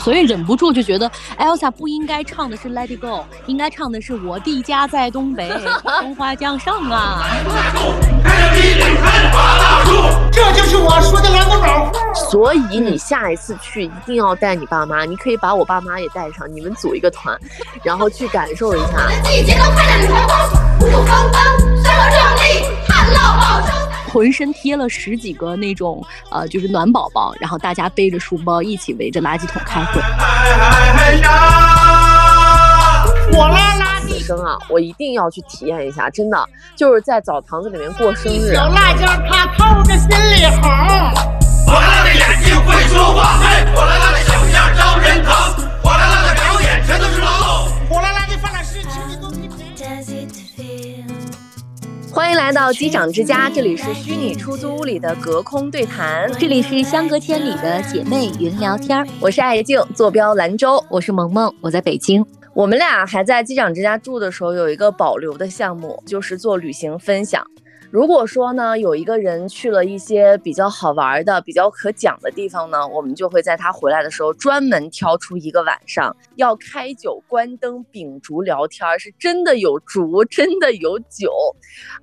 所以忍不住就觉得 Elsa 不应该唱的是 Let It Go，应该唱的是我的家在东北，松花江上啊。这就是我说的两个老户。所以你下一次去一定要带你爸妈，你可以把我爸妈也带上，你们组一个团，然后去感受一下。季节都快乐开花，普普方方，山河壮丽，旱涝保收。浑身贴了十几个那种呃，就是暖宝宝，然后大家背着书包一起围着垃圾桶开会。我拉垃圾，生啊，我一定要去体验一下，真的就是在澡堂子里面过生日。小辣椒它透着心里红。火辣辣的眼睛会说话，嘿，火辣辣的小样招人疼，欢迎来到机长之家，这里是虚拟出租屋里的隔空对谈，这里是相隔千里的姐妹云聊天儿，我是艾静，坐标兰州。我是萌萌，我在北京。我们俩还在机长之家住的时候，有一个保留的项目，就是做旅行分享。如果说呢，有一个人去了一些比较好玩的、比较可讲的地方呢，我们就会在他回来的时候专门挑出一个晚上，要开酒、关灯、秉烛聊天，是真的有烛，真的有酒，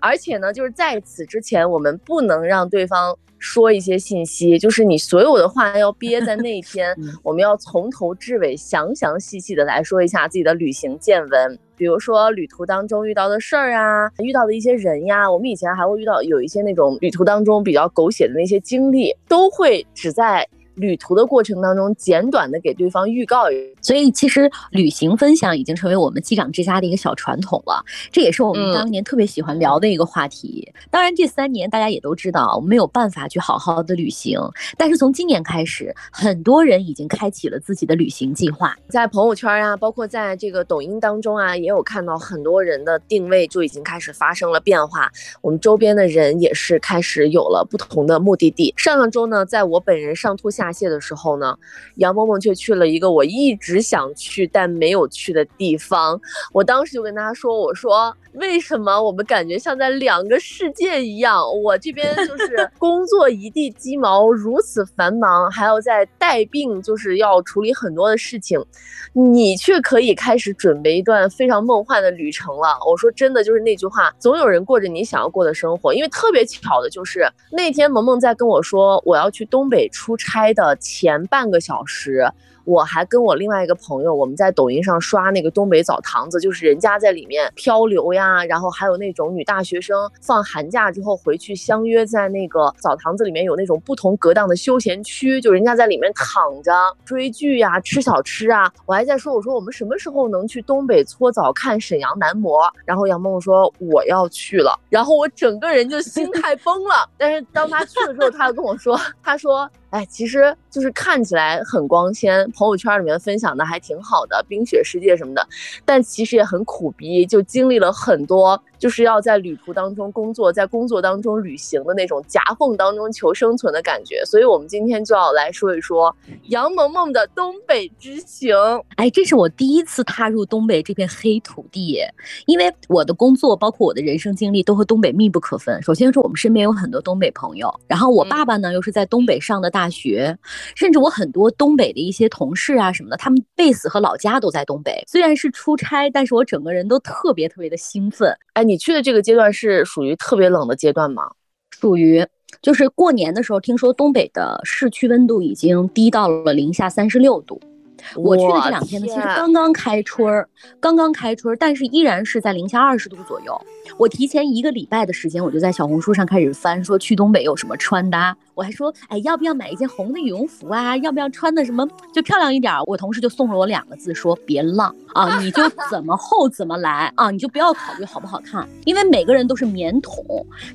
而且呢，就是在此之前，我们不能让对方说一些信息，就是你所有的话要憋在那一 天，我们要从头至尾详详细细的来说一下自己的旅行见闻。比如说旅途当中遇到的事儿啊，遇到的一些人呀，我们以前还会遇到有一些那种旅途当中比较狗血的那些经历，都会只在旅途的过程当中简短的给对方预告。所以其实旅行分享已经成为我们机长之家的一个小传统了，这也是我们当年特别喜欢聊的一个话题。当然这三年大家也都知道，我们没有办法去好好的旅行，但是从今年开始，很多人已经开启了自己的旅行计划。在朋友圈啊，包括在这个抖音当中啊，也有看到很多人的定位就已经开始发生了变化。我们周边的人也是开始有了不同的目的地。上上周呢，在我本人上吐下泻的时候呢，杨萌萌却去了一个我一直想去但没有去的地方。我当时就跟他说：“我说。”为什么我们感觉像在两个世界一样？我这边就是 工作一地鸡毛，如此繁忙，还要在带病，就是要处理很多的事情，你却可以开始准备一段非常梦幻的旅程了。我说真的，就是那句话，总有人过着你想要过的生活。因为特别巧的就是那天萌萌在跟我说我要去东北出差的前半个小时。我还跟我另外一个朋友，我们在抖音上刷那个东北澡堂子，就是人家在里面漂流呀，然后还有那种女大学生放寒假之后回去相约在那个澡堂子里面有那种不同格档的休闲区，就人家在里面躺着追剧呀、吃小吃啊。我还在说，我说我们什么时候能去东北搓澡看沈阳男模？然后杨梦说我要去了，然后我整个人就心态崩了。但是当他去了之后，他又跟我说，他说。哎，其实就是看起来很光鲜，朋友圈里面分享的还挺好的，冰雪世界什么的，但其实也很苦逼，就经历了很多，就是要在旅途当中工作，在工作当中旅行的那种夹缝当中求生存的感觉。所以，我们今天就要来说一说杨萌萌的东北之行。哎，这是我第一次踏入东北这片黑土地，因为我的工作包括我的人生经历都和东北密不可分。首先说，我们身边有很多东北朋友，然后我爸爸呢又是在东北上的。大学，甚至我很多东北的一些同事啊什么的，他们 base 和老家都在东北。虽然是出差，但是我整个人都特别特别的兴奋。哎，你去的这个阶段是属于特别冷的阶段吗？属于，就是过年的时候，听说东北的市区温度已经低到了零下三十六度。我去的这两天呢，其实刚刚开春儿，刚刚开春儿，但是依然是在零下二十度左右。我提前一个礼拜的时间，我就在小红书上开始翻，说去东北有什么穿搭。我还说，哎，要不要买一件红的羽绒服啊？要不要穿的什么就漂亮一点？我同事就送了我两个字，说别浪啊，你就 怎么厚怎么来啊，你就不要考虑好不好看，因为每个人都是棉桶，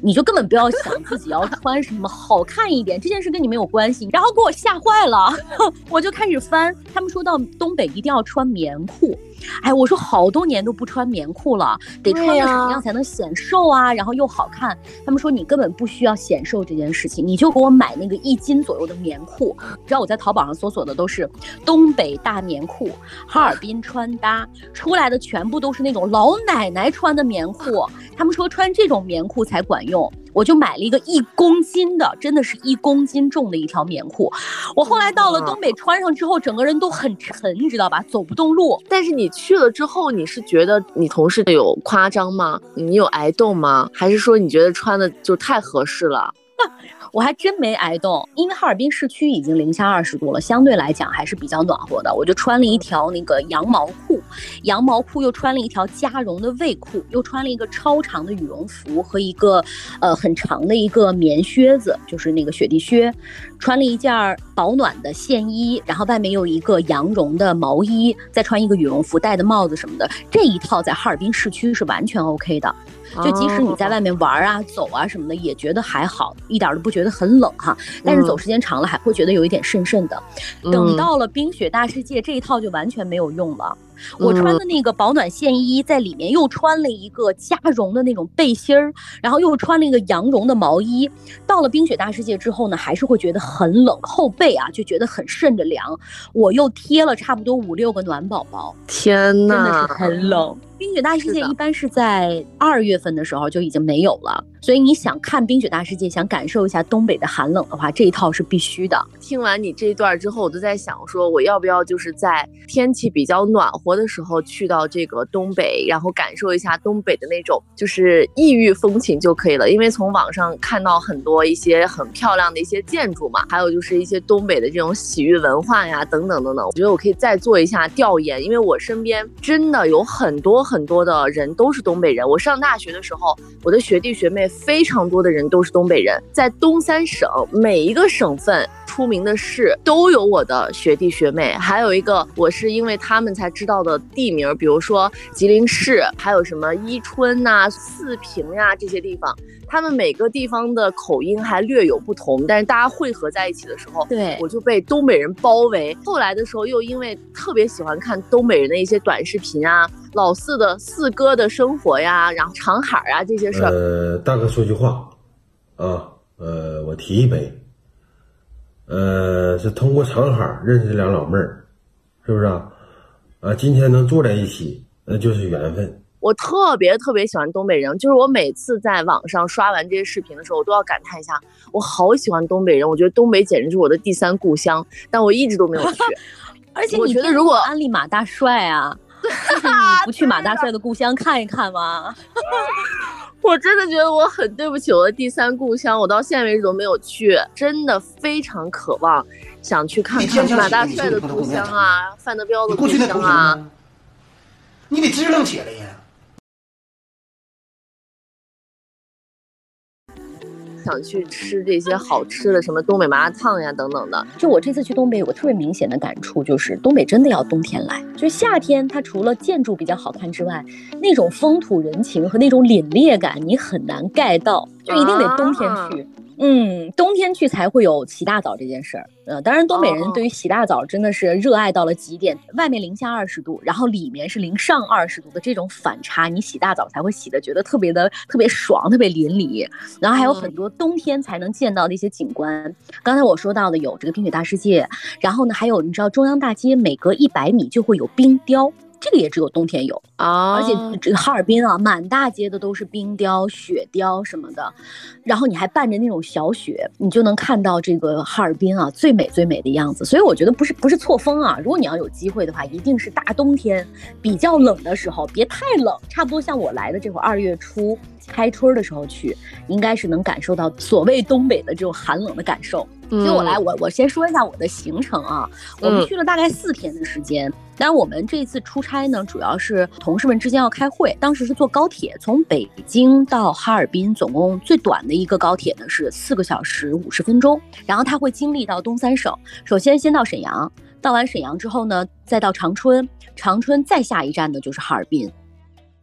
你就根本不要想自己要穿什么好看一点，这件事跟你没有关系。然后给我吓坏了，我就开始翻，他们说到东北一定要穿棉裤。哎，我说好多年都不穿棉裤了，得穿个什么样才能显瘦啊？然后又好看。他们说你根本不需要显瘦这件事情，你就给我买那个一斤左右的棉裤。知道我在淘宝上搜索的都是东北大棉裤、哈尔滨穿搭，出来的全部都是那种老奶奶穿的棉裤。他们说穿这种棉裤才管用。我就买了一个一公斤的，真的是一公斤重的一条棉裤。我后来到了东北，穿上之后整个人都很沉，你知道吧？走不动路。但是你去了之后，你是觉得你同事有夸张吗？你有挨冻吗？还是说你觉得穿的就太合适了？我还真没挨冻，因为哈尔滨市区已经零下二十度了，相对来讲还是比较暖和的。我就穿了一条那个羊毛裤，羊毛裤又穿了一条加绒的卫裤，又穿了一个超长的羽绒服和一个呃很长的一个棉靴子，就是那个雪地靴，穿了一件保暖的线衣，然后外面有一个羊绒的毛衣，再穿一个羽绒服，戴的帽子什么的，这一套在哈尔滨市区是完全 OK 的。就即使你在外面玩啊、走啊什么的，也觉得还好，一点都不觉得很冷哈。但是走时间长了，还会觉得有一点渗渗的。等到了冰雪大世界这一套就完全没有用了。我穿的那个保暖线衣，在里面又穿了一个加绒的那种背心儿，然后又穿了一个羊绒的毛衣。到了冰雪大世界之后呢，还是会觉得很冷，后背啊就觉得很渗着凉。我又贴了差不多五六个暖宝宝，天呐，真的是很冷。冰雪大世界一般是在二月份的时候就已经没有了，所以你想看冰雪大世界，想感受一下东北的寒冷的话，这一套是必须的。听完你这一段之后，我都在想说，我要不要就是在天气比较暖和的时候去到这个东北，然后感受一下东北的那种就是异域风情就可以了。因为从网上看到很多一些很漂亮的一些建筑嘛，还有就是一些东北的这种洗浴文化呀，等等等等。我觉得我可以再做一下调研，因为我身边真的有很多。很多的人都是东北人。我上大学的时候，我的学弟学妹非常多的人都是东北人。在东三省每一个省份出名的市都有我的学弟学妹。还有一个，我是因为他们才知道的地名，比如说吉林市，还有什么伊春呐、四平呀这些地方。他们每个地方的口音还略有不同，但是大家汇合在一起的时候，对我就被东北人包围。后来的时候，又因为特别喜欢看东北人的一些短视频啊，老四的四哥的生活呀，然后长海啊这些事儿。呃，大哥说句话，啊，呃，我提一杯。呃，是通过长海认识的俩老妹儿，是不是啊？啊，今天能坐在一起，那就是缘分。我特别特别喜欢东北人，就是我每次在网上刷完这些视频的时候，我都要感叹一下，我好喜欢东北人，我觉得东北简直是我的第三故乡，但我一直都没有去。而且我你觉得如果安利马大帅啊，就是你 不去马大帅的故乡看一看吗？我真的觉得我很对不起我的第三故乡，我到现在为止都没有去，真的非常渴望想去看看马大帅的故乡啊，范德彪的故过去的乡啊。你得支棱起来呀！想去吃这些好吃的，什么东北麻辣烫呀等等的。就我这次去东北，有个特别明显的感触，就是东北真的要冬天来。就是夏天，它除了建筑比较好看之外，那种风土人情和那种凛冽感，你很难盖到，就一定得冬天去。嗯，冬天去才会有洗大澡这件事儿。呃，当然，东北人对于洗大澡真的是热爱到了极点。外面零下二十度，然后里面是零上二十度的这种反差，你洗大澡才会洗的觉得特别的特别爽，特别淋漓。然后还有很多冬天才能见到的一些景观。刚才我说到的有这个冰雪大世界，然后呢，还有你知道中央大街每隔一百米就会有冰雕。这个也只有冬天有啊而且这个哈尔滨啊，满大街的都是冰雕、雪雕什么的，然后你还伴着那种小雪，你就能看到这个哈尔滨啊最美最美的样子。所以我觉得不是不是错峰啊，如果你要有机会的话，一定是大冬天比较冷的时候，别太冷，差不多像我来的这会儿二月初开春的时候去，应该是能感受到所谓东北的这种寒冷的感受。所以我来，我我先说一下我的行程啊，我们嗯去了大概四天的时间。当然，我们这次出差呢，主要是同事们之间要开会，当时是坐高铁，从北京到哈尔滨，总共最短的一个高铁呢是四个小时五十分钟。然后它会经历到东三省，首先先到沈阳，到完沈阳之后呢，再到长春，长春再下一站呢就是哈尔滨。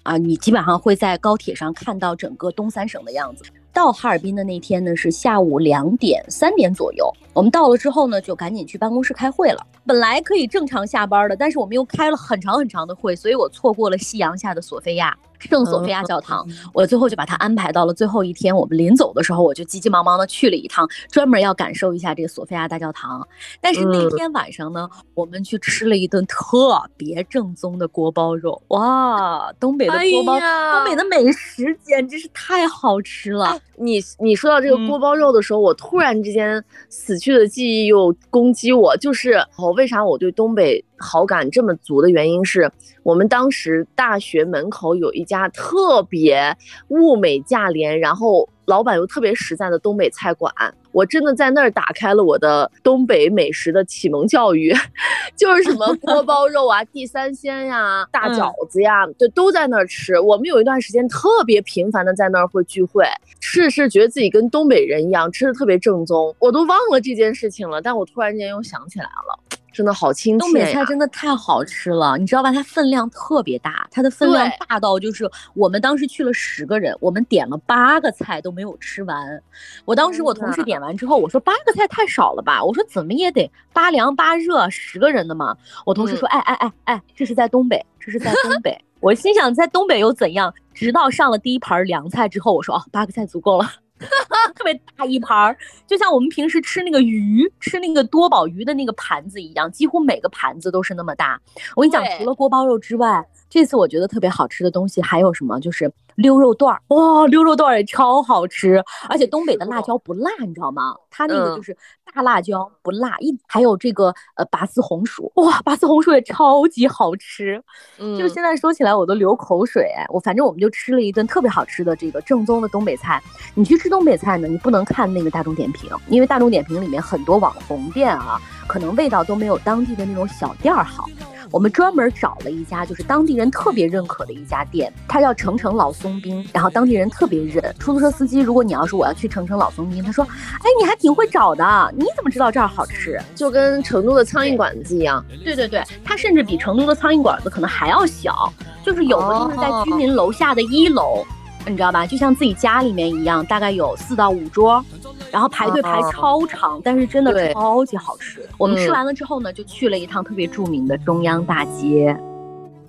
啊，你基本上会在高铁上看到整个东三省的样子。到哈尔滨的那天呢是下午两点三点左右，我们到了之后呢就赶紧去办公室开会了。本来可以正常下班的，但是我们又开了很长很长的会，所以我错过了夕阳下的索菲亚圣索菲亚教堂。我最后就把它安排到了最后一天。我们临走的时候，我就急急忙忙的去了一趟，专门要感受一下这个索菲亚大教堂。但是那嗯天晚上呢，我们去吃了一顿特别正宗的锅包肉，哇，东北的锅包，哎东北的美食简直是太好吃了。你你说到这个锅包肉的时候，我突然之间死去的记忆又攻击我，就是我为啥我对东北好感这么足的原因是，我们当时大学门口有一家特别物美价廉，然后老板又特别实在的东北菜馆，我真的在那儿打开了我的东北美食的启蒙教育，就是什么 锅包肉啊、地三鲜呀、大饺子呀，就都在那儿吃。我们有一段时间特别频繁的在那儿会聚会，吃是觉得自己跟东北人一样，吃的特别正宗。我都忘了这件事情了，但我突然间又想起来了。真的好亲切东北菜真的太好吃了，你知道吧？它分量特别大，它的分量大到就是我们当时去了十个人，我们点了八个菜都没有吃完。我当时我同事点完之后，我说八个菜太少了吧？我说怎么也得八凉八热，十个人的嘛。我同事说，哎哎哎哎，这是在东北，这是在东北。我心想在东北又怎样？直到上了第一盘凉菜之后，我说哦，八个菜足够了。特别大一盘儿，就像我们平时吃那个鱼，吃那个多宝鱼的那个盘子一样，几乎每个盘子都是那么大。我跟你讲，除了锅包肉之外，这次我觉得特别好吃的东西还有什么？就是溜肉段儿，哇，溜肉段儿也超好吃，而且东北的辣椒不辣，你知道吗？它那个就是大辣椒不辣，一还有这个呃拔丝红薯，哇，拔丝红薯也超级好吃，嗯，就现在说起来我都流口水。我反正我们就吃了一顿特别好吃的这个正宗的东北菜。你去吃东北菜呢，你不能看那个大众点评，因为大众点评里面很多网红店啊，可能味道都没有当地的那种小店儿好。我们专门找了一家，就是当地人特别认可的一家店，它叫程程老松冰，然后当地人特别认。出租车司机，如果你要是我要去程程老松冰，他说，哎，你还挺会找的，你怎么知道这儿好吃？就跟成都的苍蝇馆子一样。对对对，它甚至比成都的苍蝇馆子可能还要小，就是有的就是在居民楼下的一楼。你知道吧？就像自己家里面一样，大概有四到五桌，然后排队排超长，但是真的超级好吃。我们吃完了之后呢，就去了一趟特别著名的中央大街。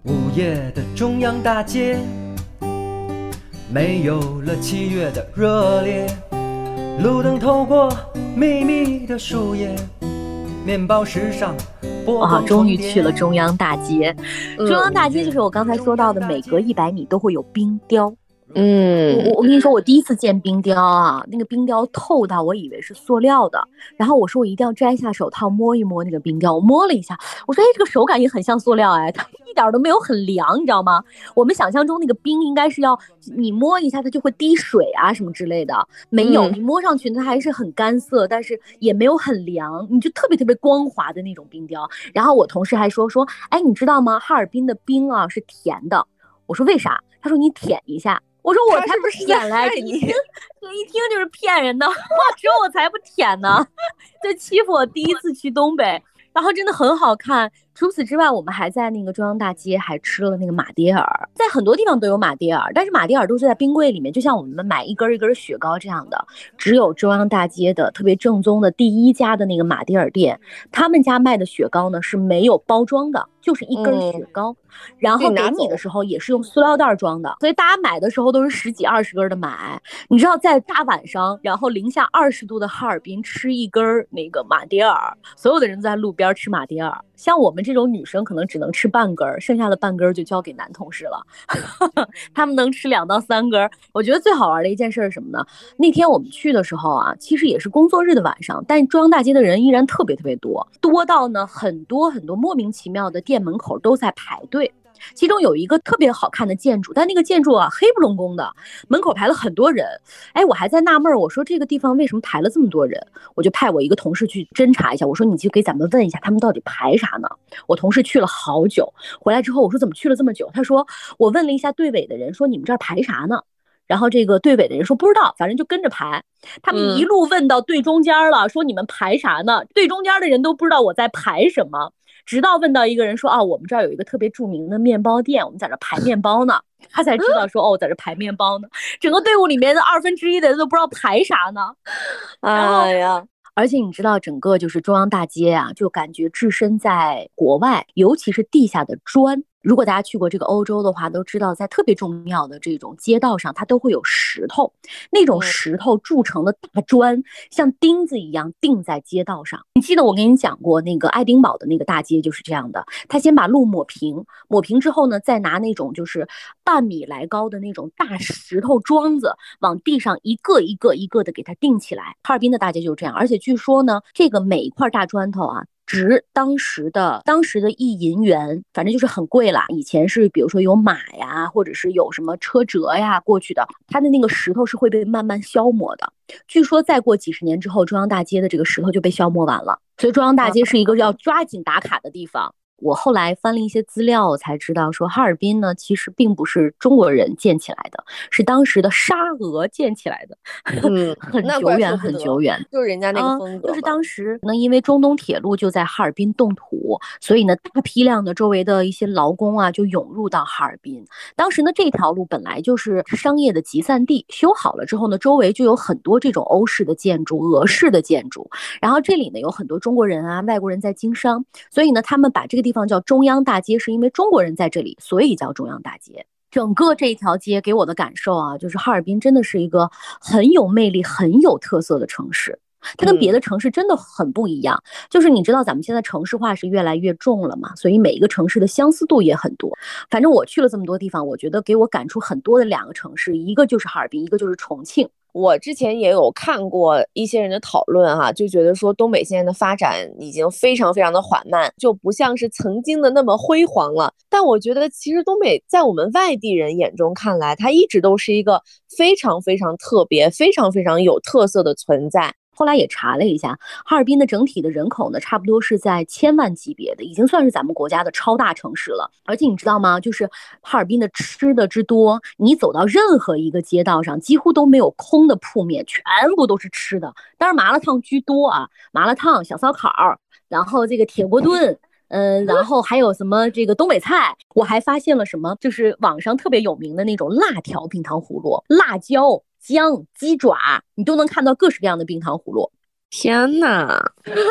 午夜的中央大街，没有了七月的热烈，路灯透过密密的树叶，面包石上。哇，终于去了中央大街。中央大街就是我刚才说到的，每隔一百米都会有冰雕。嗯，我我跟你说，我第一次见冰雕啊，那个冰雕透到我以为是塑料的，然后我说我一定要摘下手套摸一摸那个冰雕，我摸了一下，我说哎，这个手感也很像塑料哎，它一点都没有很凉，你知道吗？我们想象中那个冰应该是要你摸一下它就会滴水啊什么之类的，没有，你摸上去它还是很干涩，但是也没有很凉，你就特别特别光滑的那种冰雕。然后我同事还说说，哎，你知道吗？哈尔滨的冰啊是甜的，我说为啥？他说你舔一下。我说我才不舔来着，一听一听就是骗人的。我说我才不舔呢，就欺负我第一次去东北，然后真的很好看。除此之外，我们还在那个中央大街还吃了那个马迭尔，在很多地方都有马迭尔，但是马迭尔都是在冰柜里面，就像我们买一根一根雪糕这样的。只有中央大街的特别正宗的第一家的那个马迭尔店，他们家卖的雪糕呢是没有包装的，就是一根雪糕，然后给你的时候也是用塑料袋装的，所以大家买的时候都是十几二十根的买。你知道在大晚上，然后零下二十度的哈尔滨吃一根那个马迭尔，所有的人在路边吃马迭尔。像我们这种女生可能只能吃半根儿，剩下的半根儿就交给男同事了。他们能吃两到三根儿。我觉得最好玩的一件事是什么呢？那天我们去的时候啊，其实也是工作日的晚上，但中央大街的人依然特别特别多，多到呢很多很多莫名其妙的店门口都在排队。其中有一个特别好看的建筑，但那个建筑啊黑不隆咚的，门口排了很多人。哎，我还在纳闷，我说这个地方为什么排了这么多人？我就派我一个同事去侦查一下。我说你去给咱们问一下，他们到底排啥呢？我同事去了好久，回来之后我说怎么去了这么久？他说我问了一下队尾的人，说你们这儿排啥呢？然后这个队尾的人说不知道，反正就跟着排。他们一路问到队中间了，说你们排啥呢？队中间的人都不知道我在排什么。直到问到一个人说啊，我们这儿有一个特别著名的面包店，我们在这排面包呢，他才知道说哦，在这排面包呢。整个队伍里面的二分之一的人都不知道排啥呢。哎呀，而且你知道，整个就是中央大街啊，就感觉置身在国外，尤其是地下的砖。如果大家去过这个欧洲的话，都知道在特别重要的这种街道上，它都会有石头，那种石头铸成的大砖，像钉子一样钉在街道上。你记得我跟你讲过，那个爱丁堡的那个大街就是这样的，他先把路抹平，抹平之后呢，再拿那种就是半米来高的那种大石头桩子，往地上一个一个一个的给它钉起来。哈尔滨的大街就是这样，而且据说呢，这个每一块大砖头啊。值当时的当时的一银元，反正就是很贵啦。以前是比如说有马呀，或者是有什么车辙呀过去的，它的那个石头是会被慢慢消磨的。据说再过几十年之后，中央大街的这个石头就被消磨完了。所以中央大街是一个要抓紧打卡的地方。我后来翻了一些资料，才知道说哈尔滨呢，其实并不是中国人建起来的，是当时的沙俄建起来的。嗯，很久远，很久远，就是人家那个风格。就是当时呢，因为中东铁路就在哈尔滨动土，所以呢，大批量的周围的一些劳工啊，就涌入到哈尔滨。当时呢，这条路本来就是商业的集散地，修好了之后呢，周围就有很多这种欧式的建筑、俄式的建筑。然后这里呢，有很多中国人啊、外国人在经商，所以呢，他们把这个地。地方叫中央大街，是因为中国人在这里，所以叫中央大街。整个这一条街给我的感受啊，就是哈尔滨真的是一个很有魅力、很有特色的城市。它跟别的城市真的很不一样。就是你知道，咱们现在城市化是越来越重了嘛，所以每一个城市的相似度也很多。反正我去了这么多地方，我觉得给我感触很多的两个城市，一个就是哈尔滨，一个就是重庆。我之前也有看过一些人的讨论哈，就觉得说东北现在的发展已经非常非常的缓慢，就不像是曾经的那么辉煌了。但我觉得其实东北在我们外地人眼中看来，它一直都是一个非常非常特别、非常非常有特色的存在。后来也查了一下，哈尔滨的整体的人口呢，差不多是在千万级别的，已经算是咱们国家的超大城市了。而且你知道吗？就是哈尔滨的吃的之多，你走到任何一个街道上，几乎都没有空的铺面，全部都是吃的。当然麻辣烫居多啊，麻辣烫、小烧烤，然后这个铁锅炖，嗯，然后还有什么这个东北菜。我还发现了什么，就是网上特别有名的那种辣条冰糖葫芦，辣椒。姜、鸡爪，你都能看到各式各样的冰糖葫芦。天呐，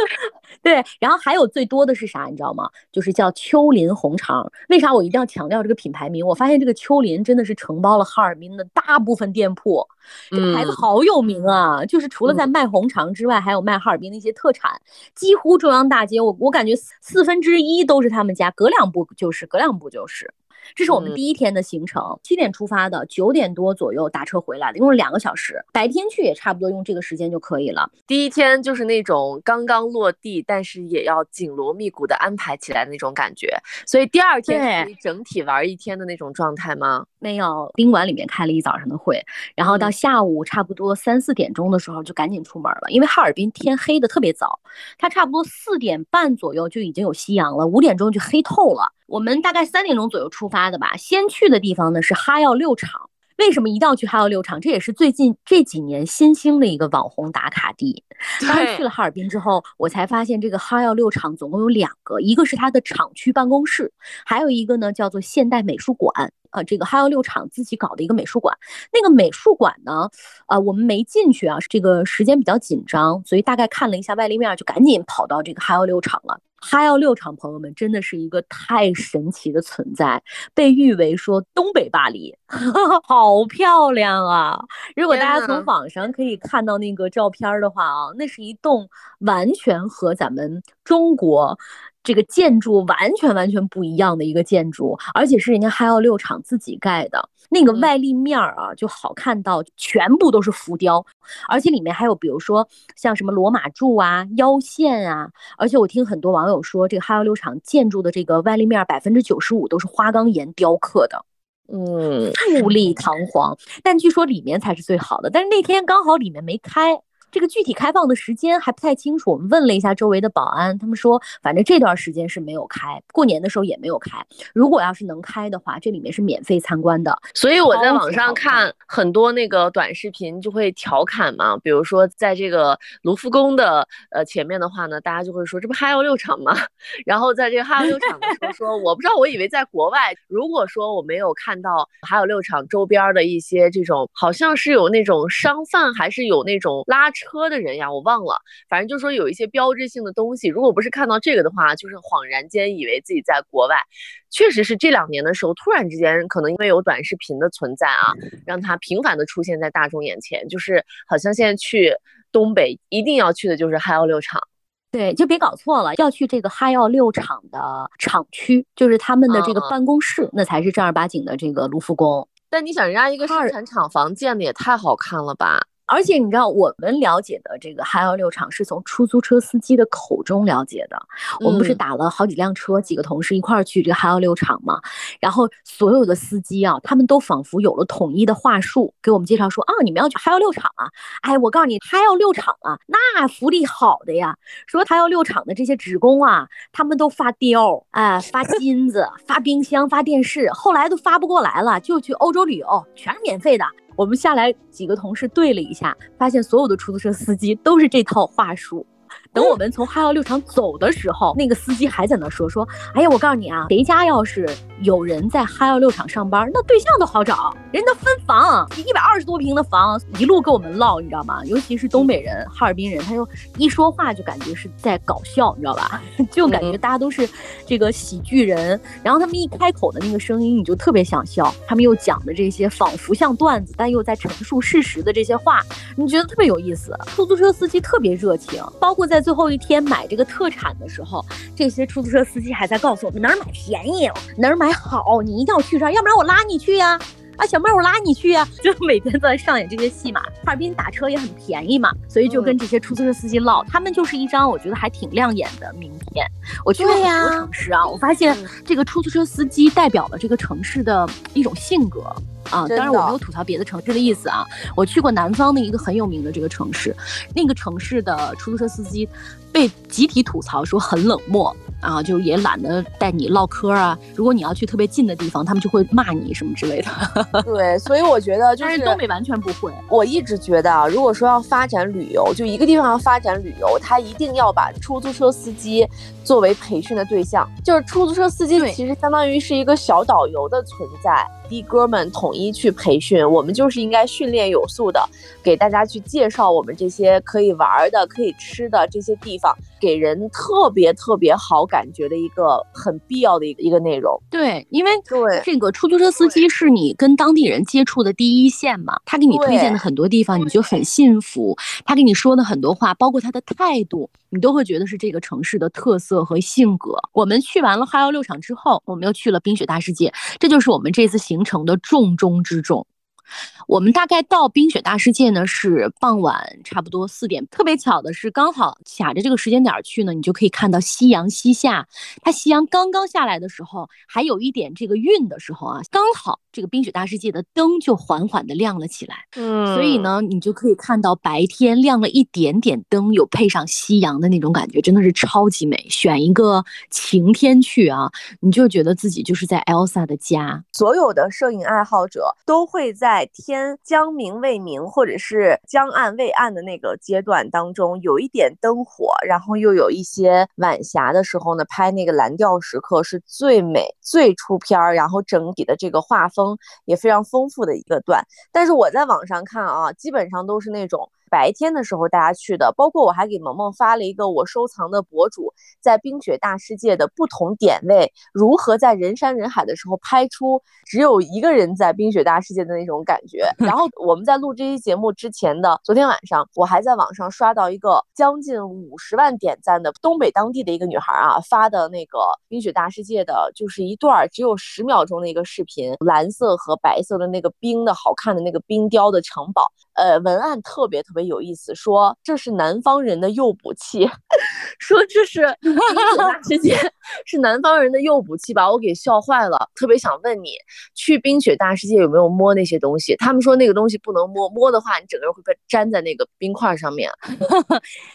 对，然后还有最多的是啥，你知道吗？就是叫秋林红肠。为啥我一定要强调这个品牌名？我发现这个秋林真的是承包了哈尔滨的大部分店铺，这个牌子好有名啊！就是除了在卖红肠之外，还有卖哈尔滨的一些特产。几乎中央大街，我我感觉四分之一都是他们家，隔两步就是，隔两步就是。这是我们第一天的行程，七点出发的，九点多左右打车回来的，用了两个小时。白天去也差不多用这个时间就可以了。第一天就是那种刚刚落地，但是也要紧锣密鼓的安排起来的那种感觉。所以第二天可以整体玩一天的那种状态吗？没有，宾馆里面开了一早上的会，然后到下午差不多三四点钟的时候就赶紧出门了，因为哈尔滨天黑的特别早，它差不多四点半左右就已经有夕阳了，五点钟就黑透了。我们大概三点钟左右出发的吧，先去的地方呢是哈药六厂。为什么一定要去哈药六厂？这也是最近这几年新兴的一个网红打卡地。当时去了哈尔滨之后，我才发现这个哈药六厂总共有两个，一个是它的厂区办公室，还有一个呢叫做现代美术馆。啊，这个哈药六厂自己搞的一个美术馆。那个美术馆呢，啊，我们没进去啊，这个时间比较紧张，所以大概看了一下外立面，就赶紧跑到这个哈药六厂了。哈药六厂朋友们真的是一个太神奇的存在，被誉为说东北巴黎，好漂亮啊！如果大家从网上可以看到那个照片的话啊，那是一栋完全和咱们中国。这个建筑完全完全不一样的一个建筑，而且是人家哈药六厂自己盖的，那个外立面儿啊就好看到全部都是浮雕，而且里面还有比如说像什么罗马柱啊、腰线啊，而且我听很多网友说，这个哈药六厂建筑的这个外立面百分之九十五都是花岗岩雕刻的，嗯，富丽堂皇，但据说里面才是最好的，但是那天刚好里面没开。这个具体开放的时间还不太清楚，我们问了一下周围的保安，他们说反正这段时间是没有开，过年的时候也没有开。如果要是能开的话，这里面是免费参观的。所以我在网上看很多那个短视频就会调侃嘛，比如说在这个卢浮宫的呃前面的话呢，大家就会说这不哈药六厂吗？然后在这个哈药六厂的时候说，我不知道，我以为在国外，如果说我没有看到哈药六厂周边的一些这种，好像是有那种商贩，还是有那种拉。车的人呀，我忘了，反正就说有一些标志性的东西，如果不是看到这个的话，就是恍然间以为自己在国外。确实是这两年的时候，突然之间，可能因为有短视频的存在啊，让它频繁的出现在大众眼前，就是好像现在去东北一定要去的就是哈药六厂。对，就别搞错了，要去这个哈药六厂的厂区，就是他们的这个办公室，那才是正儿八经的这个卢浮宫。但你想，人家一个生产厂房建的也太好看了吧！而且你知道，我们了解的这个哈药六厂是从出租车司机的口中了解的。我们不是打了好几辆车，几个同事一块儿去这个哈药六厂嘛？然后所有的司机啊，他们都仿佛有了统一的话术，给我们介绍说啊，你们要去哈药六厂啊？哎，我告诉你，哈药六厂啊，那福利好的呀。说哈药六厂的这些职工啊，他们都发貂，哎，发金子，发冰箱，发电视，后来都发不过来了，就去欧洲旅游，全是免费的。我们下来几个同事对了一下，发现所有的出租车司机都是这套话术。等我们从哈药六厂走的时候，那个司机还在那说说：“哎呀，我告诉你啊，谁家要是有人在哈药六厂上班，那对象都好找，人家分房，一百二十多平的房，一路跟我们唠，你知道吗？尤其是东北人、哈尔滨人，他就一说话就感觉是在搞笑，你知道吧？就感觉大家都是这个喜剧人，然后他们一开口的那个声音，你就特别想笑。他们又讲的这些仿佛像段子，但又在陈述事实的这些话，你觉得特别有意思。出租车司机特别热情，包括在最后一天买这个特产的时候，这些出租车司机还在告诉我们哪儿买便宜，哪儿买好，你一定要去这儿，要不然我拉你去呀。啊，小妹儿，我拉你去呀！就每天都在上演这些戏码。哈尔滨打车也很便宜嘛，所以就跟这些出租车司机唠，他们就是一张我觉得还挺亮眼的名片。我去了很多城市啊，我发现这个出租车司机代表了这个城市的一种性格啊。当然我没有吐槽别的城市的意思啊。我去过南方的一个很有名的这个城市，那个城市的出租车司机被集体吐槽说很冷漠。啊，就也懒得带你唠嗑啊。如果你要去特别近的地方，他们就会骂你什么之类的。对，所以我觉得就是东北完全不会。我一直觉得啊，如果说要发展旅游，就一个地方要发展旅游，他一定要把出租车司机作为培训的对象。就是出租车司机其实相当于是一个小导游的存在。的哥们统一去培训，我们就是应该训练有素的，给大家去介绍我们这些可以玩的、可以吃的这些地方，给人特别特别好感觉的一个很必要的一个一个内容。对，因为对这个出租车司机是你跟当地人接触的第一线嘛，他给你推荐的很多地方，你就很信服。他给你说的很多话，包括他的态度，你都会觉得是这个城市的特色和性格。我们去完了哈药六厂之后，我们又去了冰雪大世界，这就是我们这次行。形成的重中之重。我们大概到冰雪大世界呢，是傍晚差不多四点。特别巧的是，刚好卡着这个时间点去呢，你就可以看到夕阳西下。它夕阳刚刚下来的时候，还有一点这个晕的时候啊，刚好这个冰雪大世界的灯就缓缓的亮了起来。嗯，所以呢，你就可以看到白天亮了一点点灯，有配上夕阳的那种感觉，真的是超级美。选一个晴天去啊，你就觉得自己就是在 Elsa 的家。所有的摄影爱好者都会在。天江明未明，或者是江暗未暗的那个阶段当中，有一点灯火，然后又有一些晚霞的时候呢，拍那个蓝调时刻是最美、最出片儿，然后整体的这个画风也非常丰富的一个段。但是我在网上看啊，基本上都是那种。白天的时候大家去的，包括我还给萌萌发了一个我收藏的博主在冰雪大世界的不同点位，如何在人山人海的时候拍出只有一个人在冰雪大世界的那种感觉。然后我们在录这期节目之前的昨天晚上，我还在网上刷到一个将近五十万点赞的东北当地的一个女孩啊发的那个冰雪大世界的，就是一段只有十秒钟的一个视频，蓝色和白色的那个冰的好看的那个冰雕的城堡。呃，文案特别特别有意思，说这是南方人的诱捕器，说这是冰雪大世界 是南方人的诱捕器，把我给笑坏了。特别想问你，去冰雪大世界有没有摸那些东西？他们说那个东西不能摸，摸的话你整个人会被粘在那个冰块上面。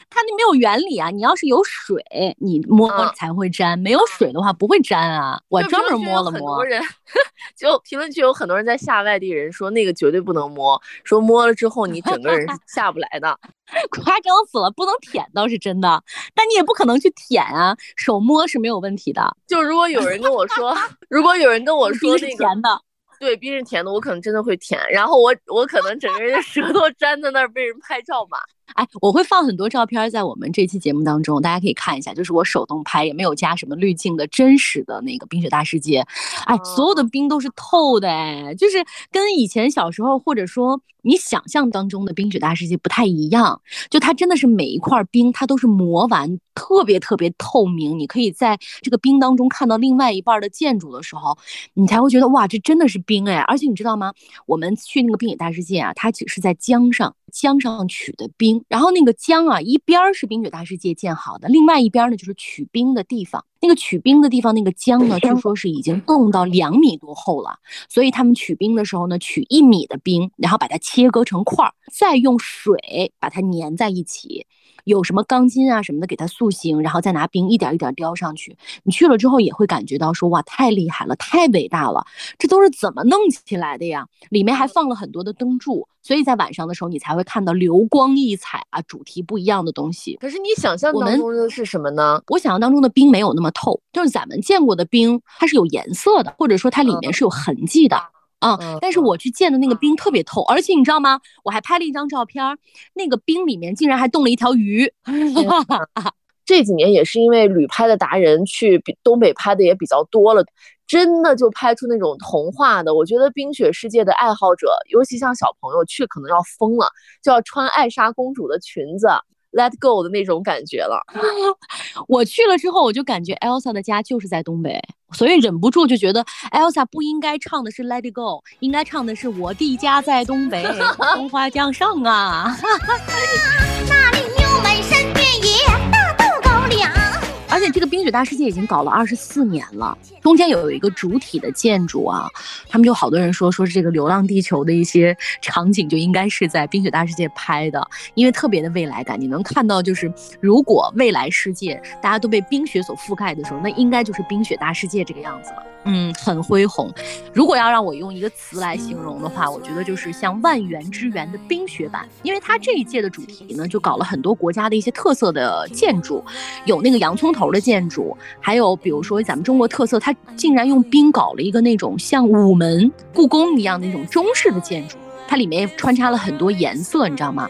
它那没有原理啊，你要是有水，你摸才会粘；没有水的话不会粘啊。我专门摸了摸。很多人 就评论区有很多人在吓外地人，说那个绝对不能摸，说摸了之后。你整个人是 下不来的，夸张死了，不能舔倒是真的，但你也不可能去舔啊，手摸是没有问题的。就如果有人跟我说，如果有人跟我说那个甜的，对，冰是甜的，我可能真的会舔，然后我我可能整个人舌头粘在那儿被人拍照嘛。哎，我会放很多照片在我们这期节目当中，大家可以看一下，就是我手动拍，也没有加什么滤镜的真实的那个冰雪大世界。哎，所有的冰都是透的，哎，就是跟以前小时候或者说你想象当中的冰雪大世界不太一样。就它真的是每一块冰，它都是磨完，特别特别透明。你可以在这个冰当中看到另外一半的建筑的时候，你才会觉得哇，这真的是冰哎！而且你知道吗？我们去那个冰雪大世界啊，它只是在江上，江上取的冰。然后那个江啊，一边是冰雪大世界建好的，另外一边呢就是取冰的地方。那个取冰的地方，那个江呢，据说是已经冻到两米多厚了。所以他们取冰的时候呢，取一米的冰，然后把它切割成块儿，再用水把它粘在一起。有什么钢筋啊什么的给它塑形，然后再拿冰一点一点雕上去。你去了之后也会感觉到说哇，太厉害了，太伟大了，这都是怎么弄起来的呀？里面还放了很多的灯柱，所以在晚上的时候你才会看到流光溢彩啊，主题不一样的东西。可是你想象当中的是什么呢？我想象当中的冰没有那么透，就是咱们见过的冰，它是有颜色的，或者说它里面是有痕迹的。啊！但是我去见的那个冰特别透，而且你知道吗？我还拍了一张照片，那个冰里面竟然还冻了一条鱼。这几年也是因为旅拍的达人去东北拍的也比较多了，真的就拍出那种童话的。我觉得冰雪世界的爱好者，尤其像小朋友去，可能要疯了，就要穿艾莎公主的裙子。Let go 的那种感觉了。我去了之后，我就感觉 Elsa 的家就是在东北，所以忍不住就觉得 Elsa 不应该唱的是 Let it go，应该唱的是我的家在东北，松花江上啊。而且这个冰雪大世界已经搞了二十四年了，中间有一个主体的建筑啊，他们就好多人说说是这个《流浪地球》的一些场景就应该是在冰雪大世界拍的，因为特别的未来感，你能看到就是如果未来世界大家都被冰雪所覆盖的时候，那应该就是冰雪大世界这个样子了。嗯，很恢宏。如果要让我用一个词来形容的话，我觉得就是像万园之园的冰雪版，因为它这一届的主题呢，就搞了很多国家的一些特色的建筑，有那个洋葱头的建筑，还有比如说咱们中国特色，它竟然用冰搞了一个那种像午门、故宫一样的那种中式的建筑，它里面穿插了很多颜色，你知道吗？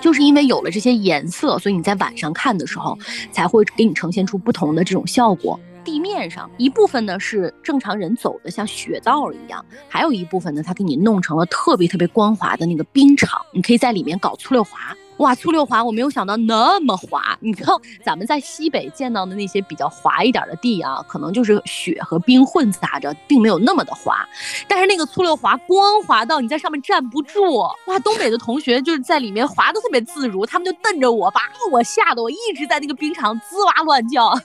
就是因为有了这些颜色，所以你在晚上看的时候，才会给你呈现出不同的这种效果。地面上一部分呢是正常人走的，像雪道一样；还有一部分呢，它给你弄成了特别特别光滑的那个冰场，你可以在里面搞粗溜滑。哇，粗溜滑我没有想到那么滑。你知道咱们在西北见到的那些比较滑一点的地啊，可能就是雪和冰混杂着，并没有那么的滑。但是那个粗溜滑光滑到你在上面站不住。哇，东北的同学就是在里面滑的特别自如，他们就瞪着我，把我吓得我一直在那个冰场吱哇乱叫。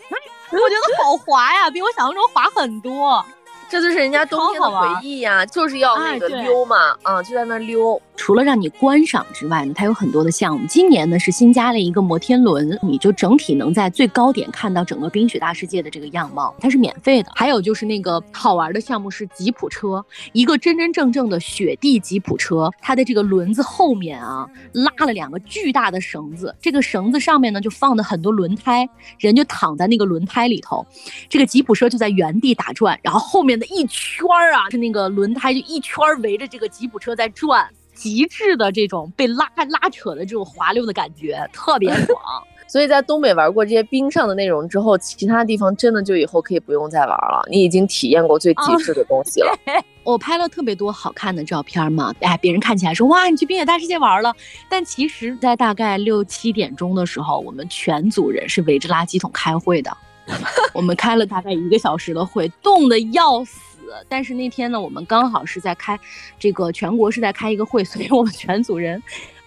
我觉得好滑呀，比我想象中滑很多。这就是人家冬天的回忆呀，就是要那个溜嘛，啊，就在那溜。除了让你观赏之外呢，它有很多的项目。今年呢是新加了一个摩天轮，你就整体能在最高点看到整个冰雪大世界的这个样貌，它是免费的。还有就是那个好玩的项目是吉普车，一个真真正正的雪地吉普车，它的这个轮子后面啊拉了两个巨大的绳子，这个绳子上面呢就放的很多轮胎，人就躺在那个轮胎里头，这个吉普车就在原地打转，然后后面的一圈儿啊是那个轮胎就一圈围着这个吉普车在转。极致的这种被拉拉扯的这种滑溜的感觉，特别爽。所以在东北玩过这些冰上的内容之后，其他地方真的就以后可以不用再玩了。你已经体验过最极致的东西了。我拍了特别多好看的照片嘛，哎，别人看起来说哇，你去冰雪大世界玩了。但其实，在大概六七点钟的时候，我们全组人是围着垃圾桶开会的。我们开了大概一个小时的会，冻得要死。但是那天呢，我们刚好是在开，这个全国是在开一个会，所以我们全组人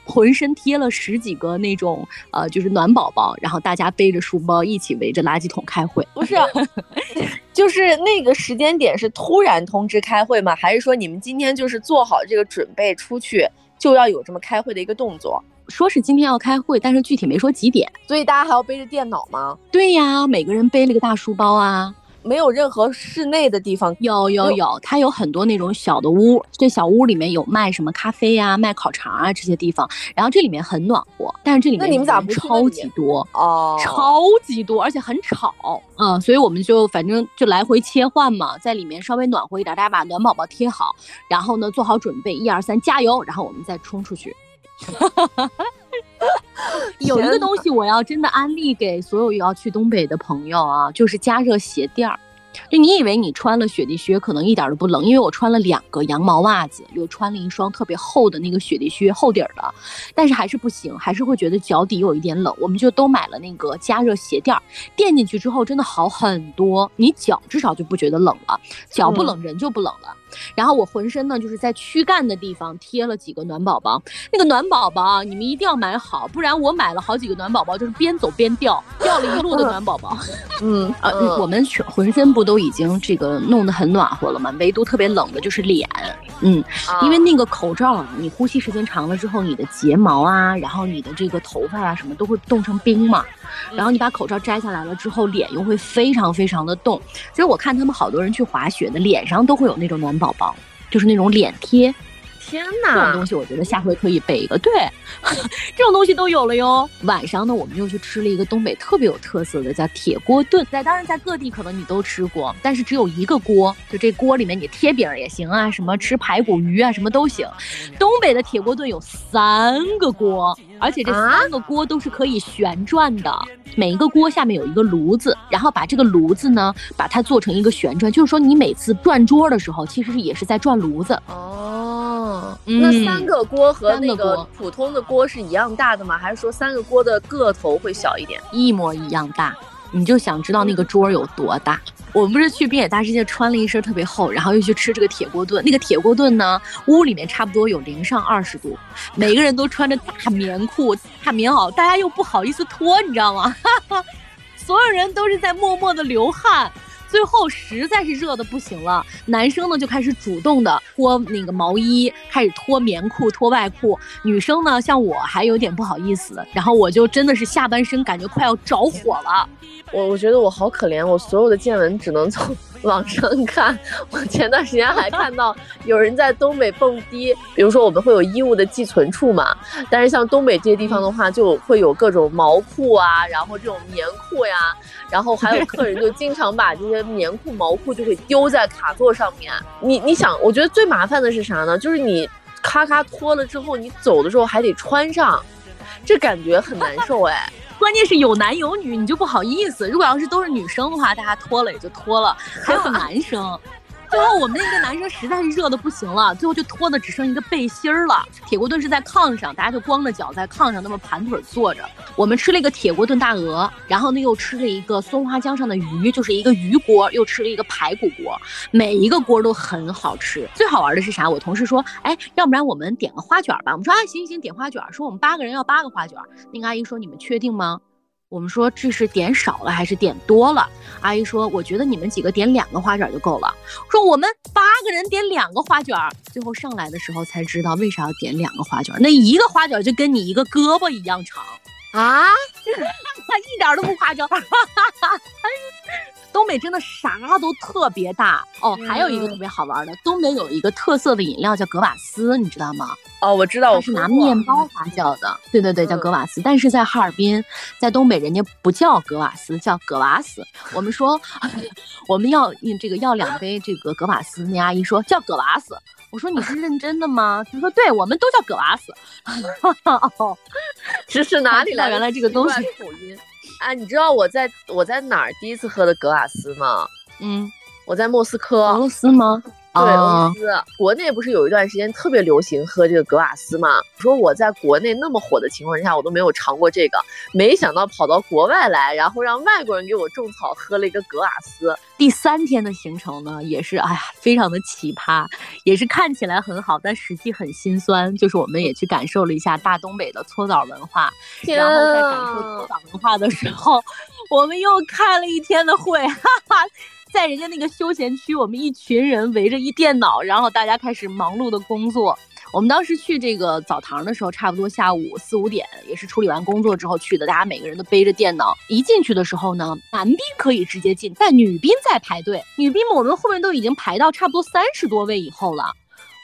浑身贴了十几个那种呃，就是暖宝宝，然后大家背着书包一起围着垃圾桶开会。不是，就是那个时间点是突然通知开会吗？还是说你们今天就是做好这个准备出去就要有这么开会的一个动作？说是今天要开会，但是具体没说几点，所以大家还要背着电脑吗？对呀，每个人背了个大书包啊。没有任何室内的地方。有有有，它有很多那种小的屋，这小屋里面有卖什么咖啡呀、卖烤肠啊这些地方，然后这里面很暖和，但是这里面那你们咋不超级多？哦超级多，而且很吵，嗯，所以我们就反正就来回切换嘛，在里面稍微暖和一点，大家把暖宝宝贴好，然后呢做好准备，一二三，加油，然后我们再冲出去。有一个东西我要真的安利给所有要去东北的朋友啊，就是加热鞋垫儿。就你以为你穿了雪地靴可能一点都不冷，因为我穿了两个羊毛袜子，又穿了一双特别厚的那个雪地靴厚底儿的，但是还是不行，还是会觉得脚底有一点冷。我们就都买了那个加热鞋垫儿，垫进去之后真的好很多，你脚至少就不觉得冷了，脚不冷人就不冷了。然后我浑身呢就是在躯干的地方贴了几个暖宝宝，那个暖宝宝啊，你们一定要买好，不然我买了好几个暖宝宝，就是边走边掉，掉了一路的暖宝宝。嗯呃，嗯我们全浑身不都已经这个弄得很暖和了吗？唯独特别冷的就是脸，嗯，因为那个口罩啊，你呼吸时间长了之后，你的睫毛啊，然后你的这个头发啊什么都会冻成冰嘛。然后你把口罩摘下来了之后，脸又会非常非常的冻。所以我看他们好多人去滑雪的，脸上都会有那种暖宝宝，就是那种脸贴。天这种东！西我觉得下回可以备一个。对，这种东西都有了哟。晚上呢，我们又去吃了一个东北特别有特色的，叫铁锅炖。在当然在各地可能你都吃过，但是只有一个锅，就这锅里面你贴饼也行啊，什么吃排骨鱼啊，什么都行。东北的铁锅炖有三个锅，而且这啊三个锅都是可以旋转的。每一个锅下面有一个炉子，然后把这个炉子呢，把它做成一个旋转，就是说你每次转桌的时候，其实是也是在转炉子。哦，嗯那三个锅和那个普通的锅是一样大的吗？还是说三个锅的个头会小一点？一模一样大，你就想知道那个桌有多大。我们不是去冰野大世界穿了一身特别厚，然后又去吃这个铁锅炖。那个铁锅炖呢，屋里面差不多有零上二十度，每个人都穿着大棉裤、大棉袄，大家又不好意思脱，你知道吗？所有人都是在默默的流汗。最后实在是热的不行了，男生呢就开始主动的脱那个毛衣，开始脱棉裤、脱外裤。女生呢，像我还有点不好意思，然后我就真的是下半身感觉快要着火了。我我觉得我好可怜，我所有的见闻只能从网上看。我前段时间还看到有人在东北蹦迪，比如说我们会有衣物的寄存处嘛，但是像东北这些地方的话，就会有各种毛裤啊，然后这种棉裤呀，然后还有客人就经常把这些棉裤、毛裤就会丢在卡座上面。你你想，我觉得最麻烦的是啥呢？就是你咔咔脱了之后，你走的时候还得穿上，这感觉很难受哎。关键是有男有女，你就不好意思。如果要是都是女生的话，大家脱了也就脱了，还有 男生。最后我们那个男生实在是热的不行了，最后就脱的只剩一个背心儿了。铁锅炖是在炕上，大家就光着脚在炕上那么盘腿坐着。我们吃了一个铁锅炖大鹅，然后呢又吃了一个松花江上的鱼，就是一个鱼锅，又吃了一个排骨锅，每一个锅都很好吃。最好玩的是啥？我同事说，哎，要不然我们点个花卷吧？我们说，啊，行行行，点花卷。说我们八个人要八个花卷。那个阿姨说，你们确定吗？我们说这是点少了还是点多了？阿姨说，我觉得你们几个点两个花卷就够了。说我们八个人点两个花卷，最后上来的时候才知道为啥要点两个花卷，那一个花卷就跟你一个胳膊一样长，啊，一点都不夸张。东北真的啥都特别大哦，还有一个特别好玩的，东北有一个特色的饮料叫格瓦斯，你知道吗？哦，我知道，我是拿面包发酵的，对对对，叫格瓦斯。但是在哈尔滨，在东北人家不叫格瓦斯，叫格瓦斯。我们说 我们要这个要两杯这个格瓦斯，那阿姨说叫格瓦斯。我说你是认真的吗？他说对，我们都叫格瓦斯。哦，这是哪里来的？原来这个东西口音。哎，你知道我在我在哪儿第一次喝的格瓦斯吗？嗯，我在莫斯科。俄罗斯吗？对，俄啊罗斯国内不是有一段时间特别流行喝这个格瓦斯嘛？说我在国内那么火的情况下，我都没有尝过这个，没想到跑到国外来，然后让外国人给我种草，喝了一个格瓦斯。第三天的行程呢，也是哎呀，非常的奇葩，也是看起来很好，但实际很心酸。就是我们也去感受了一下大东北的搓澡文化，然后在感受搓澡文化的时候，我们又开了一天的会，哈哈。在人家那个休闲区，我们一群人围着一电脑，然后大家开始忙碌的工作。我们当时去这个澡堂的时候，差不多下午四五点，也是处理完工作之后去的。大家每个人都背着电脑，一进去的时候呢，男宾可以直接进，但女宾在排队。女宾们，我们后面都已经排到差不多三十多位以后了。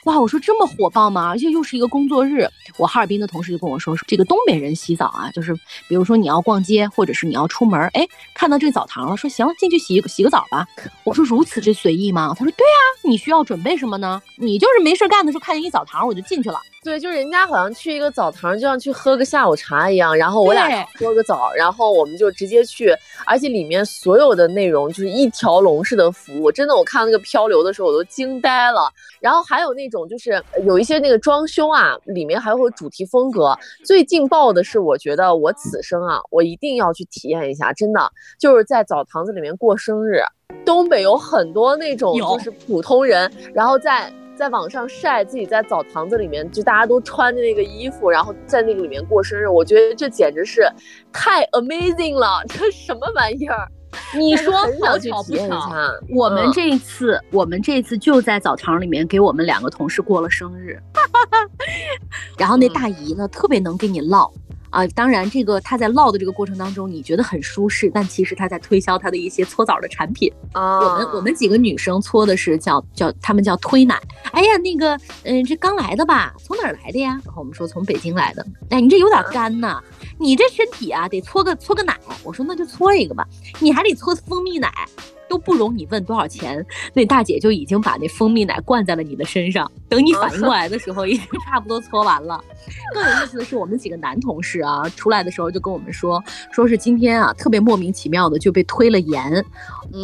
哇，我说这么火爆吗？而且又是一个工作日，我哈尔滨的同事就跟我说，说这个东北人洗澡啊，就是比如说你要逛街，或者是你要出门，哎，看到这个澡堂了，说行，进去洗洗个澡吧。我说如此之随意吗？他说对啊，你需要准备什么呢？你就是没事干的时候看见一澡堂，我就进去了。对，就是人家好像去一个澡堂，就像去喝个下午茶一样，然后我俩喝个澡，然后我们就直接去，而且里面所有的内容就是一条龙式的服务，真的，我看到那个漂流的时候我都惊呆了。然后还有那种就是有一些那个装修啊，里面还会主题风格。最劲爆的是，我觉得我此生啊，我一定要去体验一下，真的就是在澡堂子里面过生日。东北有很多那种就是普通人，然后在。在网上晒自己在澡堂子里面，就大家都穿着那个衣服，然后在那个里面过生日，我觉得这简直是太 amazing 了，这什么玩意儿？你说好巧不巧？我们这一次，我们这次就在澡堂里面给我们两个同事过了生日，然后那大姨呢，特别能跟你唠。啊，当然，这个他在唠的这个过程当中，你觉得很舒适，但其实他在推销他的一些搓澡的产品啊。我们我们几个女生搓的是叫叫他们叫推奶。哎呀，那个，嗯，这刚来的吧？从哪儿来的呀？然后我们说从北京来的。哎，你这有点干呐，你这身体啊得搓个搓个奶。我说那就搓一个吧，你还得搓蜂蜜奶。都不容你问多少钱，那大姐就已经把那蜂蜜奶灌在了你的身上。等你反应过来的时候，已经差不多搓完了。更有意思的是，我们几个男同事啊，出来的时候就跟我们说，说是今天啊，特别莫名其妙的就被推了盐。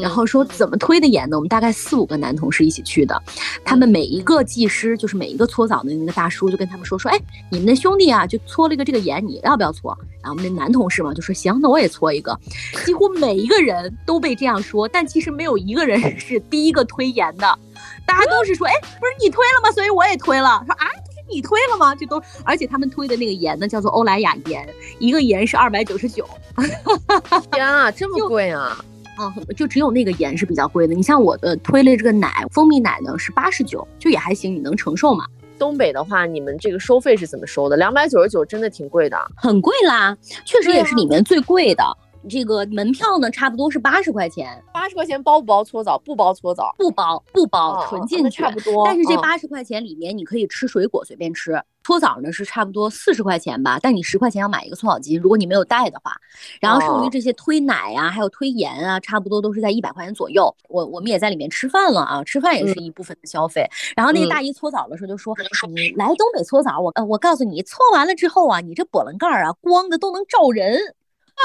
然后说怎么推的盐呢？我们大概四五个男同事一起去的，他们每一个技师，就是每一个搓澡的那个大叔，就跟他们说说，哎，你们的兄弟啊，就搓了一个这个盐，你要不要搓？然后我们那男同事嘛就说行，那我也搓一个。几乎每一个人都被这样说，但其实没有一个人 是第一个推盐的，大家都是说，哎，不是你推了吗？所以我也推了。说啊，不是你推了吗？这都，而且他们推的那个盐呢，叫做欧莱雅盐，一个盐是二百九十九。天啊，这么贵啊！啊，就只有那个盐是比较贵的。你像我的推了这个奶，蜂蜜奶呢是八十九，就也还行，你能承受吗？东北的话，你们这个收费是怎么收的？两百九十九真的挺贵的，很贵啦，确实也是里面最贵的。这个门票呢，差不多是八十块钱。八十块钱包不包搓澡？不包搓澡，不包不包，纯进去差不多。但是这八十块钱里面，你可以吃水果，随便吃。搓澡呢是差不多四十块钱吧，但你十块钱要买一个搓澡巾，如果你没有带的话。然后剩余这些推奶啊，还有推盐啊，差不多都是在一百块钱左右。我我们也在里面吃饭了啊，吃饭也是一部分的消费。然后那个大姨搓澡的时候就说：“你来东北搓澡，我呃我告诉你，搓完了之后啊，你这波棱盖啊，光的都能照人。”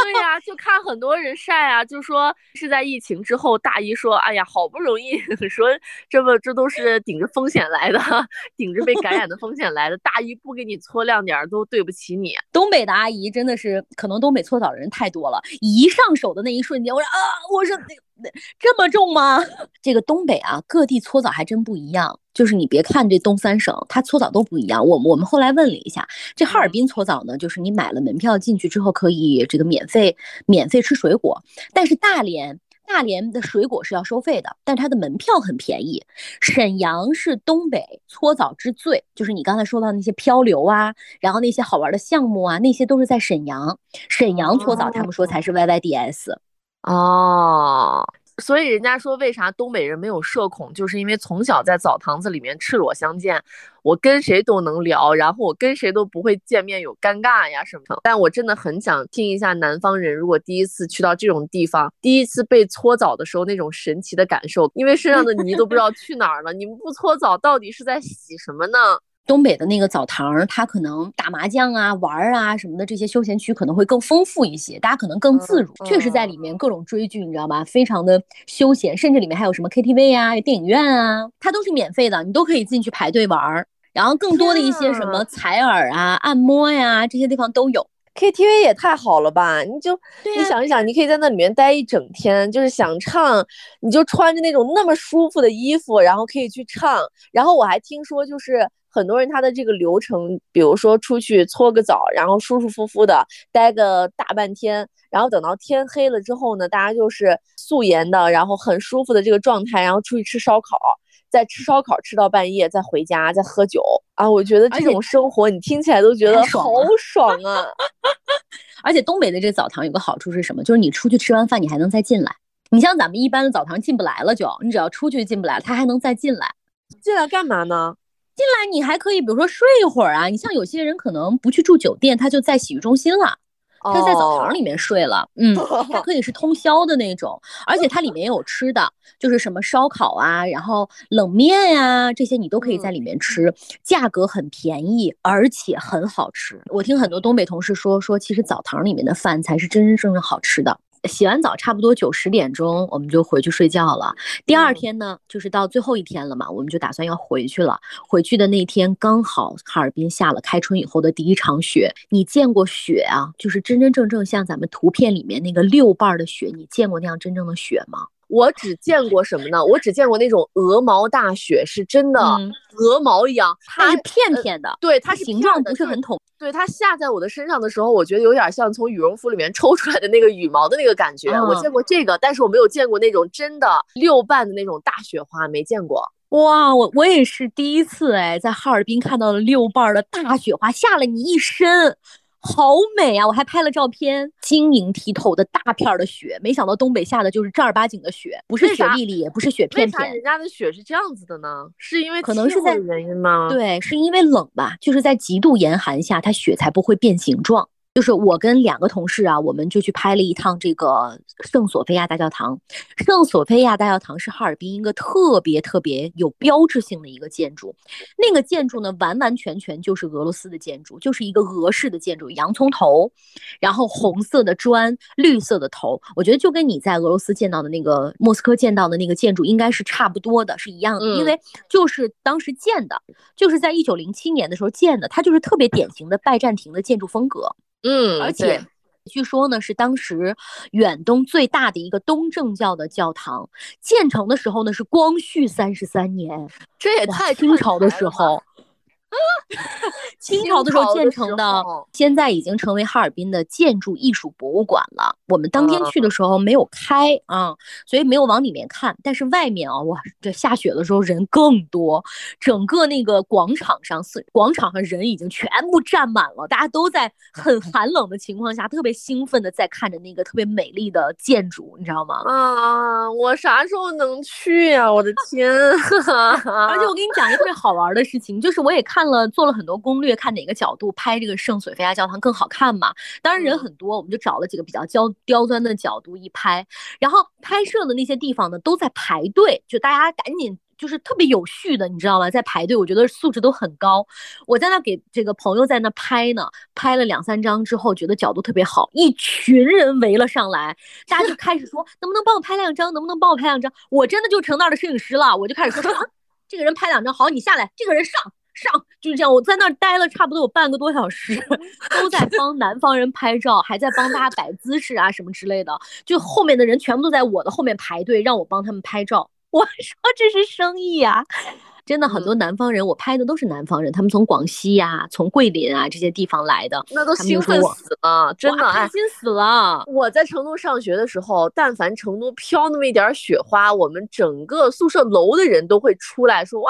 对呀，就看很多人晒啊，就说是在疫情之后，大姨说，哎呀，好不容易 说这不这都是顶着风险来的，顶着被感染的风险来的，大姨不给你搓亮点都对不起你。东北的阿姨真的是，可能东北搓澡的人太多了，一上手的那一瞬间，我说啊，我说。这么重吗？这个东北啊，各地搓澡还真不一样。就是你别看这东三省，它搓澡都不一样。我我们后来问了一下，这哈尔滨搓澡呢，就是你买了门票进去之后，可以这个免费免费吃水果。但是大连大连的水果是要收费的，但是它的门票很便宜。沈阳是东北搓澡之最，就是你刚才说到那些漂流啊，然后那些好玩的项目啊，那些都是在沈阳。沈阳搓澡，他们说才是 Y Y D S。哦，所以人家说为啥东北人没有社恐，就是因为从小在澡堂子里面赤裸相见，我跟谁都能聊，然后我跟谁都不会见面有尴尬呀什么的。但我真的很想听一下南方人，如果第一次去到这种地方，第一次被搓澡的时候那种神奇的感受，因为身上的泥都不知道去哪儿了。你们不搓澡到底是在洗什么呢？东北的那个澡堂，它可能打麻将啊、玩啊什么的这些休闲区可能会更丰富一些，大家可能更自如。确实在里面各种追剧，你知道吧？非常的休闲，甚至里面还有什么 KTV 啊、电影院啊，它都是免费的，你都可以进去排队玩。然后更多的一些什么采耳啊、按摩呀这些地方都有。KTV 也太好了吧？你就你想一想，你可以在那里面待一整天，就是想唱，你就穿着那种那么舒服的衣服，然后可以去唱。然后我还听说就是。很多人他的这个流程，比如说出去搓个澡，然后舒舒服服的待个大半天，然后等到天黑了之后呢，大家就是素颜的，然后很舒服的这个状态，然后出去吃烧烤。再吃烧烤吃到半夜，再回家再喝酒啊！我觉得这种生活你听起来都觉得太爽好了爽啊！而且东北的这个澡堂有个好处是什么？就是你出去吃完饭，你还能再进来。你像咱们一般的澡堂进不来了就，你只要出去进不来，他还能再进来。进来干嘛呢？进来你还可以，比如说睡一会儿啊。你像有些人可能不去住酒店，他就在洗浴中心了。他在澡堂里面睡了，嗯，它可以是通宵的那种，而且它里面也有吃的，就是什么烧烤啊，然后冷面呀、这些你都可以在里面吃，价格很便宜，而且很好吃。我听很多东北同事说，说其实澡堂里面的饭才是真真正正好吃的。洗完澡差不多九十点钟，我们就回去睡觉了。第二天呢，就是到最后一天了嘛，我们就打算要回去了。回去的那天刚好哈尔滨下了开春以后的第一场雪。你见过雪啊？就是真真正正像咱们图片里面那个六瓣儿的雪，你见过那样真正的雪吗？我只见过什么呢？我只见过那种鹅毛大雪，是真的嗯鹅毛一样，它它是片片的，对它是形状的不是很统。对它下在我的身上的时候，我觉得有点像从羽绒服里面抽出来的那个羽毛的那个感觉。我嗯见过这个，但是我没有见过那种真的六瓣的那种大雪花，没见过。哇，我我也是第一次哎，在哈尔滨看到了六瓣儿的大雪花，下了你一身，好美啊！我还拍了照片，晶莹剔透的大片儿的雪，没想到东北下的就是正儿八经的雪，不是雪粒粒，也不是雪片片片啥人。家的雪是这样子的呢？是因为可能是在原因吗？，对，是因为冷吧，就是在极度严寒下，它雪才不会变形状。就是我跟两个同事啊，我们就去拍了一趟这个圣索菲亚大教堂。圣索菲亚大教堂是哈尔滨一个特别特别有标志性的一个建筑。那个建筑呢，完完全全就是俄罗斯的建筑，就是一个俄式的建筑，洋葱头，然后红色的砖，绿色的头。我觉得就跟你在俄罗斯见到的那个莫斯科见到的那个建筑应该是差不多的，是一样的，因嗯为就是当时建的，就是在一九零七年的时候建的，它就是特别典型的拜占庭的建筑风格。嗯，而且据说呢，是当时远东最大的一个东正教的教堂，建成的时候呢是光绪三十三年，这也太清朝的时候。清朝的时候建成的现在已经成为哈尔滨的建筑艺术博物馆了。我们当天啊去的时候没有开啊，所以没有往里面看。但是外面啊，哇，这下雪的时候人更多，整个那个广场上是广场上人已经全部站满了，大家都在很 寒冷的情况下，特别兴奋的在看着那个特别美丽的建筑，你知道吗？啊！我啥时候能去呀、我的天！而且我跟你讲一个特别好玩的事情，就是我也看了做了很多攻略，看哪个角度拍这个圣索菲亚教堂更好看嘛。当然人嗯很多，我们就找了几个比较刁刁钻的角度一拍，然后拍摄的那些地方呢都在排队，就大家赶紧。就是特别有序的，你知道吗？在排队，我觉得素质都很高。我在那给这个朋友在那拍呢，拍了两三张之后，觉得角度特别好，一群人围了上来，大家就开始说能不能帮我拍两张，能不能帮我拍两张？我真的就成那儿的摄影师了，我就开始说，啊这个人拍两张，好，你下来，这个人上上，就是这样。我在那儿待了差不多有半个多小时，都在帮南方人拍照，还在帮大家摆姿势啊什么之类的。就后面的人全部都在我的后面排队，让我帮他们拍照。我说这是生意啊、真的很多南方人，我拍的都是南方人，他们从广西呀、从桂林啊这些地方来的，那都兴奋死了，真的开心死了。我在成都上学的时候，但凡成都飘那么一点儿雪花，我们整个宿舍楼的人都会出来说：“哇，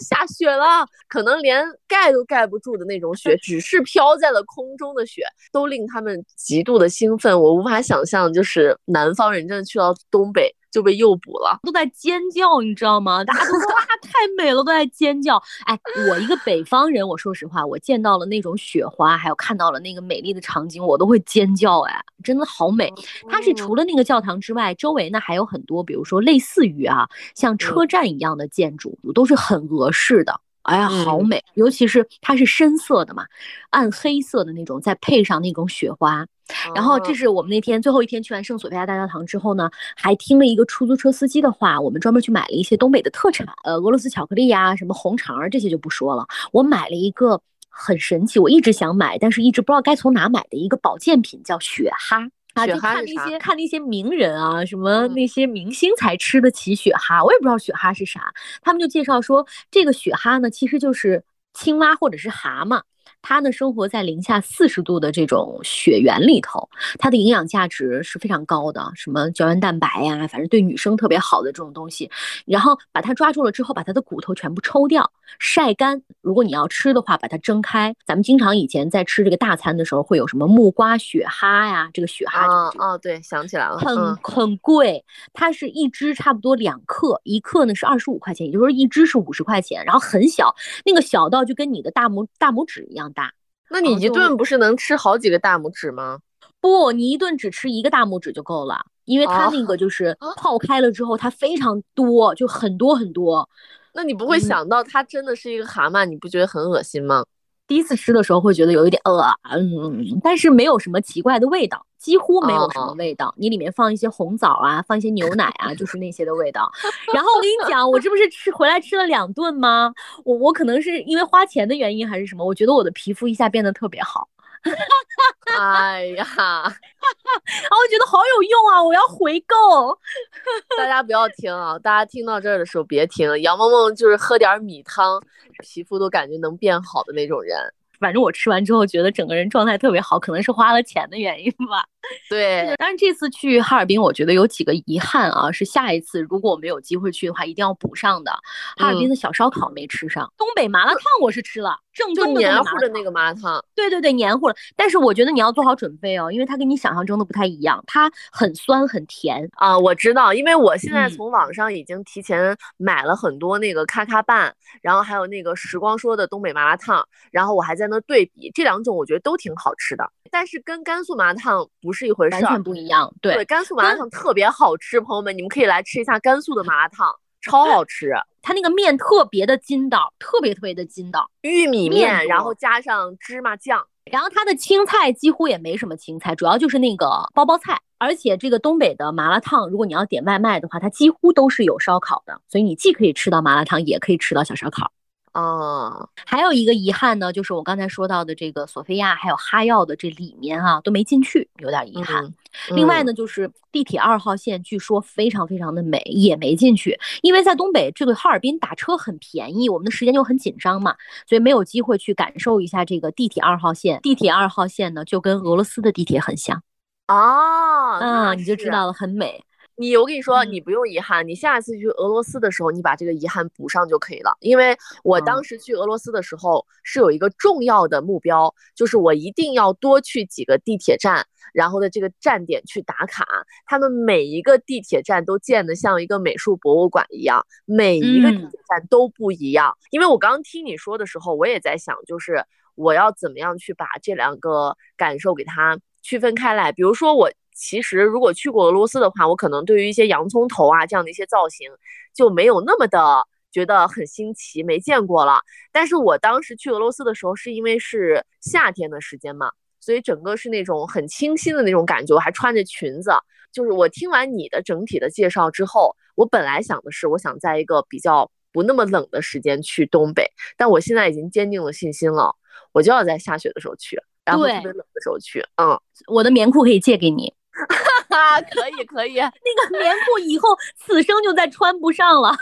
下雪了！”可能连盖都盖不住的那种雪，只是飘在了空中的雪，都令他们极度的兴奋。我无法想象，就是南方人真的去到东北就被诱捕了。都在尖叫，你知道吗？大家都说 哇，太美了，都在尖叫。哎，我一个北方人，我说实话，我见到了那种雪花，还有看到了那个美丽的场景，我都会尖叫。哎，真的好美。它是除了那个教堂之外，周围呢还有很多，比如说类似于啊，像车站一样的建筑，都是很俄式的。哎呀，好嗯美！尤其是它是深色的嘛，暗黑色的那种，再配上那种雪花，然后这哦是我们那天最后一天去完圣索菲亚大教堂之后呢，还听了一个出租车司机的话，我们专门去买了一些东北的特产，呃，俄罗斯巧克力呀、什么红肠儿这些就不说了。我买了一个很神奇，我一直想买，但是一直不知道该从哪买的一个保健品，叫雪哈。啊，雪就看那些看那些名人啊，什么嗯那些明星才吃得起雪哈，我也不知道雪哈是啥。他们就介绍说，这个雪哈呢，其实就是青蛙或者是蛤蟆，它呢生活在零下四十度的这种雪原里头，它的营养价值是非常高的，什么胶原蛋白呀，反正对女生特别好的这种东西。然后把它抓住了之后，把它的骨头全部抽掉，晒干。如果你要吃的话，把它蒸开。咱们经常以前在吃这个大餐的时候，会有什么木瓜雪蛤呀？这个雪蛤哦哦，对，想起来了，很很贵，它是一只差不多两克，一克呢是二十五块钱，也就是说一只是五十块钱，然后很小，那个小到就跟你的大拇大拇指一样大。那你一顿不是能吃好几个大拇指吗？不，你一顿只吃一个大拇指就够了，因为它那个就是泡开了之后，它非常多，就很多很多。那你不会想到它真的是一个蛤蟆，你不觉得很恶心吗？第一次吃的时候会觉得有一点饿，嗯，但是没有什么奇怪的味道，几乎没有什么味道。你里面放一些红枣啊，放一些牛奶啊，就是那些的味道。然后我跟你讲，我这不是吃回来吃了两顿吗？我我可能是因为花钱的原因还是什么？我觉得我的皮肤一下变得特别好。哎呀，啊，我觉得好有用啊！我要回购。大家不要听啊！大家听到这儿的时候别听。杨梦梦就是喝点米汤，皮肤都感觉能变好的那种人。反正我吃完之后觉得整个人状态特别好，可能是花了钱的原因吧。对，但是这次去哈尔滨，我觉得有几个遗憾啊，是下一次如果我们有机会去的话，一定要补上的。哈尔滨的小烧烤没吃上，东北麻辣烫我是吃了，正宗的黏糊的那个麻辣烫。对对对，黏糊了。但是我觉得你要做好准备哦，因为它跟你想象中的不太一样，它很酸很甜啊。我知道，因为我现在从网上已经提前买了很多那个咔咔拌，然后还有那个时光说的东北麻辣烫，然后我还在那对比这两种，我觉得都挺好吃的。但是跟甘肃麻辣烫不是一回事，完全不一样。对，甘肃麻辣烫特别好吃，朋友们，你们可以来吃一下甘肃的麻辣烫，超好吃。它那个面特别的筋道，特别特别的筋道，玉米面，然后加上芝麻酱，然后它的青菜几乎也没什么青菜，主要就是那个包包菜。而且这个东北的麻辣烫，如果你要点外卖的话，它几乎都是有烧烤的，所以你既可以吃到麻辣烫，也可以吃到小烧烤。哦，还有一个遗憾呢，就是我刚才说到的这个索菲亚还有哈药的这里面啊都没进去，有点遗憾。另外呢，就是地铁二号线，据说非常非常的美，也没进去，因为在东北这个哈尔滨打车很便宜，我们的时间就很紧张嘛，所以没有机会去感受一下这个地铁二号线。地铁二号线呢，就跟俄罗斯的地铁很像哦，啊，你就知道了，很美。你我跟你说，你不用遗憾，你下一次去俄罗斯的时候，你把这个遗憾补上就可以了。因为我当时去俄罗斯的时候是有一个重要的目标，就是我一定要多去几个地铁站，然后的这个站点去打卡。他们每一个地铁站都建得像一个美术博物馆一样，每一个地铁站都不一样。因为我刚刚听你说的时候，我也在想，就是我要怎么样去把这两个感受给它区分开来。比如说我。其实，如果去过俄罗斯的话，我可能对于一些洋葱头啊这样的一些造型就没有那么的觉得很新奇，没见过了。但是我当时去俄罗斯的时候，是因为是夏天的时间嘛，所以整个是那种很清新的那种感觉，我还穿着裙子。就是我听完你的整体的介绍之后，我本来想的是，我想在一个比较不那么冷的时间去东北，但我现在已经坚定了信心了，我就要在下雪的时候去，然后特别冷的时候去。嗯，我的棉裤可以借给你。哈哈，可以可以，那个棉裤以后此生就再穿不上了，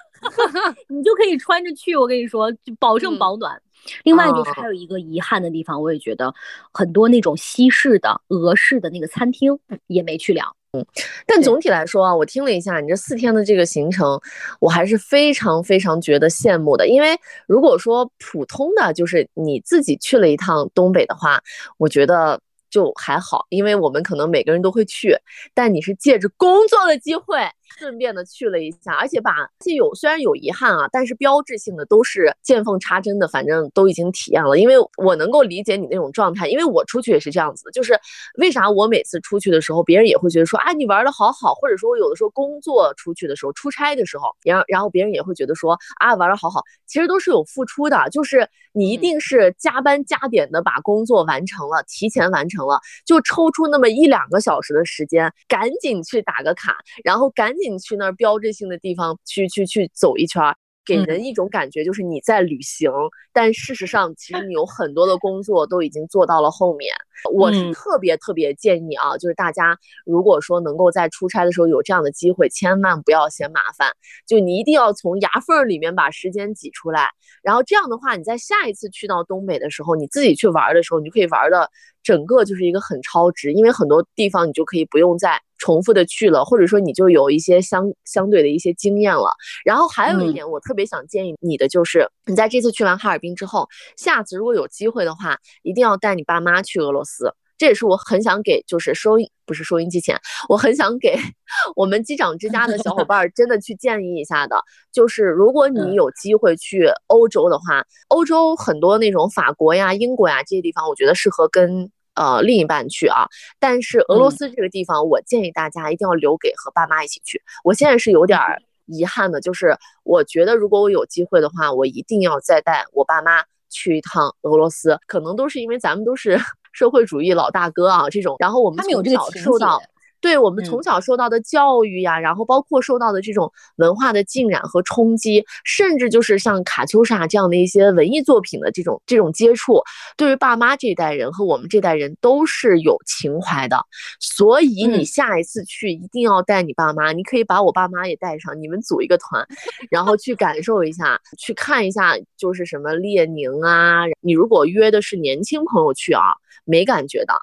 你就可以穿着去。我跟你说，就保证保暖。另外就是还有一个遗憾的地方，我也觉得很多那种西式的、俄式的那个餐厅也没去了。嗯，但总体来说啊，我听了一下你这四天的这个行程，我还是非常非常觉得羡慕的。因为如果说普通的就是你自己去了一趟东北的话，我觉得。就还好，因为我们可能每个人都会去，但你是借着工作的机会。顺便的去了一下，而且把既有虽然有遗憾啊，但是标志性的都是见缝插针的，反正都已经体验了。因为我能够理解你那种状态，因为我出去也是这样子的。就是为啥我每次出去的时候，别人也会觉得说啊你玩的好好，或者说我有的时候工作出去的时候，出差的时候，然后然后别人也会觉得说啊玩的好好，其实都是有付出的，就是你一定是加班加点的把工作完成了，提前完成了，就抽出那么一两个小时的时间，赶紧去打个卡，然后赶紧。去那儿标志性的地方去去去走一圈，给人一种感觉就是你在旅行，但事实上其实你有很多的工作都已经做到了后面。我是特别特别建议啊，就是大家如果说能够在出差的时候有这样的机会，千万不要嫌麻烦，就你一定要从牙缝里面把时间挤出来。然后这样的话，你在下一次去到东北的时候，你自己去玩的时候，你就可以玩的整个就是一个很超值，因为很多地方你就可以不用再重复的去了，或者说你就有一些相相对的一些经验了。然后还有一点，我特别想建议你的就是，你在这次去完哈尔滨之后，下次如果有机会的话，一定要带你爸妈去俄罗斯。这也是我很想给，就是收音不是收音机前，我很想给 我们机长之家的小伙伴真的去建议一下的，就是如果你有机会去欧洲的话，欧洲很多那种法国呀、英国呀这些地方，我觉得适合跟呃另一半去啊。但是俄罗斯这个地方，我建议大家一定要留给和爸妈一起去。我现在是有点遗憾的，就是我觉得如果我有机会的话，我一定要再带我爸妈去一趟俄罗斯。可能都是因为咱们都是。社会主义老大哥啊，这种，然后我们从小受到。对我们从小受到的教育呀，然后包括受到的这种文化的浸染和冲击，甚至就是像卡秋莎这样的一些文艺作品的这种这种接触，对于爸妈这一代人和我们这代人都是有情怀的。所以你下一次去一定要带你爸妈，你可以把我爸妈也带上，你们组一个团，然后去感受一下，去看一下，就是什么列宁啊。你如果约的是年轻朋友去啊，没感觉的。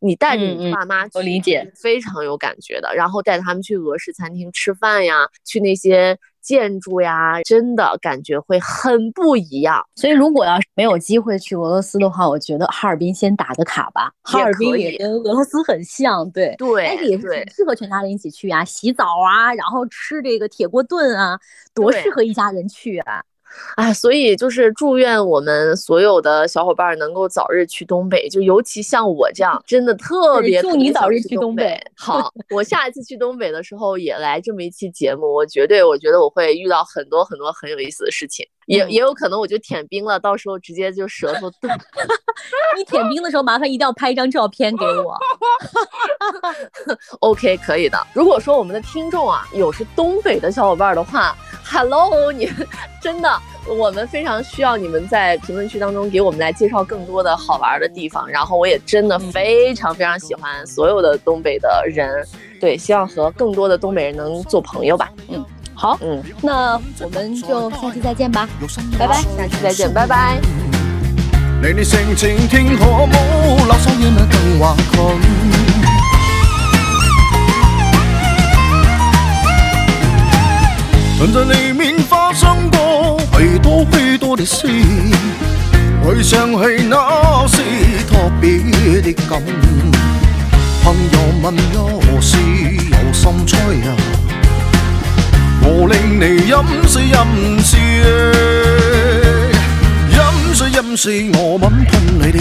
你带着你爸妈，我理解，非常有感觉的。然后带他们去俄式餐厅吃饭呀，去那些建筑呀，真的感觉会很不一样。所以，如果要是没有机会去俄罗斯的话，我觉得哈尔滨先打个卡吧。哈尔滨也跟俄罗斯很像，对对，但是，也是适合全家人一起去啊，洗澡啊，然后吃这个铁锅炖啊，多适合一家人去啊。哎，所以就是祝愿我们所有的小伙伴能够早日去东北，就尤其像我这样，真的特别祝你早日去东北。好，我下一次去东北的时候也来这么一期节目，我绝对，我觉得我会遇到很多很多很有意思的事情，也也有可能我就舔冰了，到时候直接就舌头冻。你舔冰的时候，麻烦一定要拍一张照片给我。OK，可以的。如果说我们的听众啊有是东北的小伙伴的话，Hello，你 真的。我们非常需要你们在评论区当中给我们来介绍更多的好玩的地方，然后我也真的非常非常喜欢所有的东北的人，对，希望和更多的东北人能做朋友吧。嗯，好，嗯，那我们就下期再见吧，拜拜，下期再见，拜拜。许多许多的事，回想起那是特别的感。朋友问有事有心吹啊，我令你饮水饮水，饮水饮水，我吻喷你的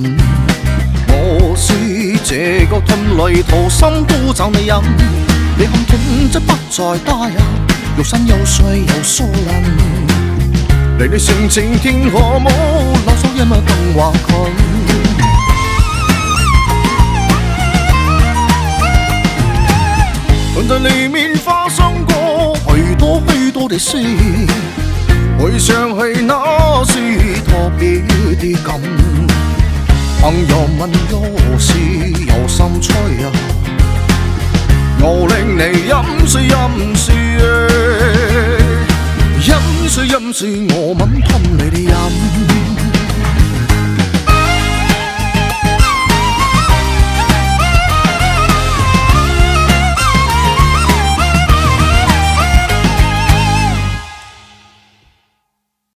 饮。我是这个吞里土心都找你饮，你看天真不再大呀，又山又水又疏冷。离你性情天可冇，啰嗦一么更话困。曾在里面发生过许多许多的事，回想起那是特别的感。朋友问有事有心吹啊，我令你饮水饮水，饮水饮水，我吻吞你的饮。